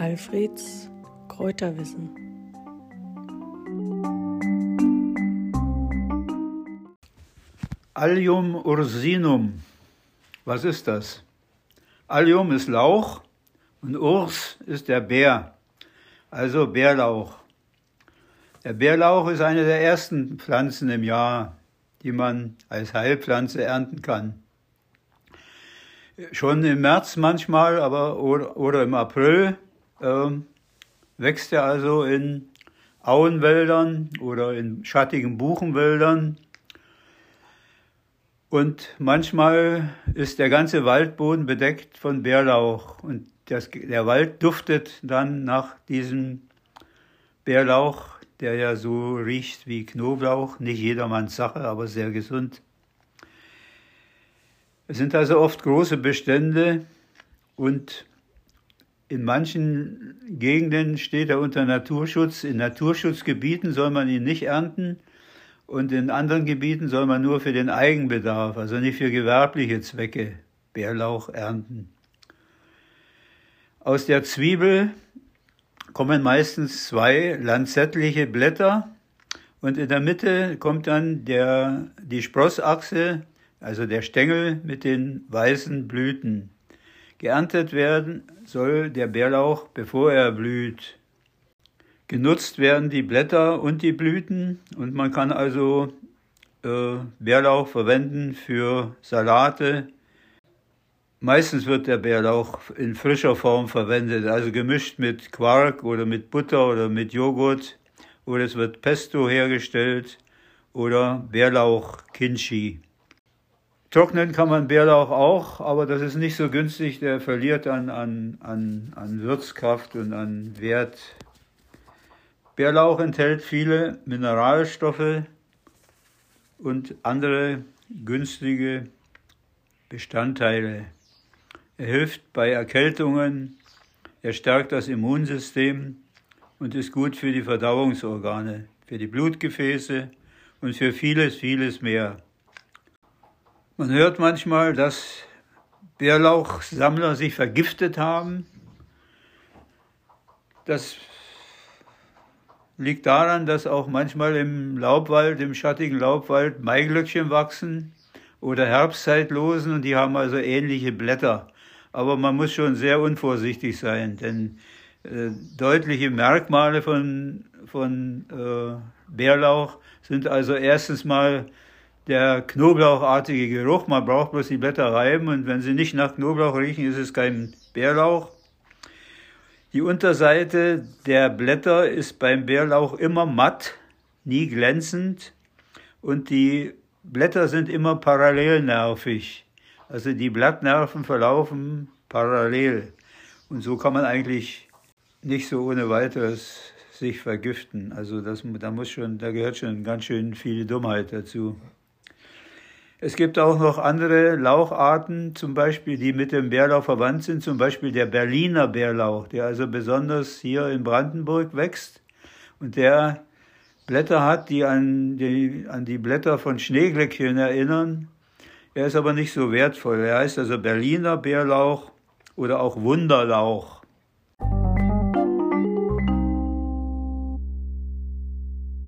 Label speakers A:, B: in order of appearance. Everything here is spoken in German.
A: Alfreds Kräuterwissen.
B: Allium ursinum. Was ist das? Allium ist Lauch und Urs ist der Bär, also Bärlauch. Der Bärlauch ist eine der ersten Pflanzen im Jahr, die man als Heilpflanze ernten kann. Schon im März manchmal, aber oder, oder im April äh, wächst er also in Auenwäldern oder in schattigen Buchenwäldern und manchmal ist der ganze Waldboden bedeckt von Bärlauch und das, der Wald duftet dann nach diesem Bärlauch, der ja so riecht wie Knoblauch. Nicht jedermanns Sache, aber sehr gesund. Es sind also oft große Bestände und in manchen Gegenden steht er unter Naturschutz. In Naturschutzgebieten soll man ihn nicht ernten und in anderen Gebieten soll man nur für den Eigenbedarf, also nicht für gewerbliche Zwecke, Bärlauch ernten. Aus der Zwiebel kommen meistens zwei lanzettliche Blätter und in der Mitte kommt dann der, die Sprossachse, also der Stängel mit den weißen Blüten. Geerntet werden soll der Bärlauch, bevor er blüht. Genutzt werden die Blätter und die Blüten und man kann also äh, Bärlauch verwenden für Salate. Meistens wird der Bärlauch in frischer Form verwendet, also gemischt mit Quark oder mit Butter oder mit Joghurt oder es wird Pesto hergestellt oder Bärlauch Kimchi. Trocknen kann man Bärlauch auch, aber das ist nicht so günstig, der verliert an, an, an, an Würzkraft und an Wert. Bärlauch enthält viele Mineralstoffe und andere günstige Bestandteile. Er hilft bei Erkältungen, er stärkt das Immunsystem und ist gut für die Verdauungsorgane, für die Blutgefäße und für vieles, vieles mehr. Man hört manchmal, dass Bärlauchsammler sich vergiftet haben. Das liegt daran, dass auch manchmal im Laubwald, im schattigen Laubwald Maiglöckchen wachsen oder Herbstzeitlosen und die haben also ähnliche Blätter. Aber man muss schon sehr unvorsichtig sein, denn äh, deutliche Merkmale von, von äh, Bärlauch sind also erstens mal der knoblauchartige Geruch. Man braucht bloß die Blätter reiben und wenn sie nicht nach Knoblauch riechen, ist es kein Bärlauch. Die Unterseite der Blätter ist beim Bärlauch immer matt, nie glänzend und die Blätter sind immer parallelnervig. Also die Blattnerven verlaufen parallel. Und so kann man eigentlich nicht so ohne weiteres sich vergiften. Also das, da muss schon, da gehört schon ganz schön viel Dummheit dazu. Es gibt auch noch andere Laucharten, zum Beispiel, die mit dem Bärlauch verwandt sind, zum Beispiel der Berliner Bärlauch, der also besonders hier in Brandenburg wächst und der Blätter hat, die an die, an die Blätter von Schneeglöckchen erinnern. Er ist aber nicht so wertvoll. Er heißt also Berliner Bärlauch oder auch Wunderlauch.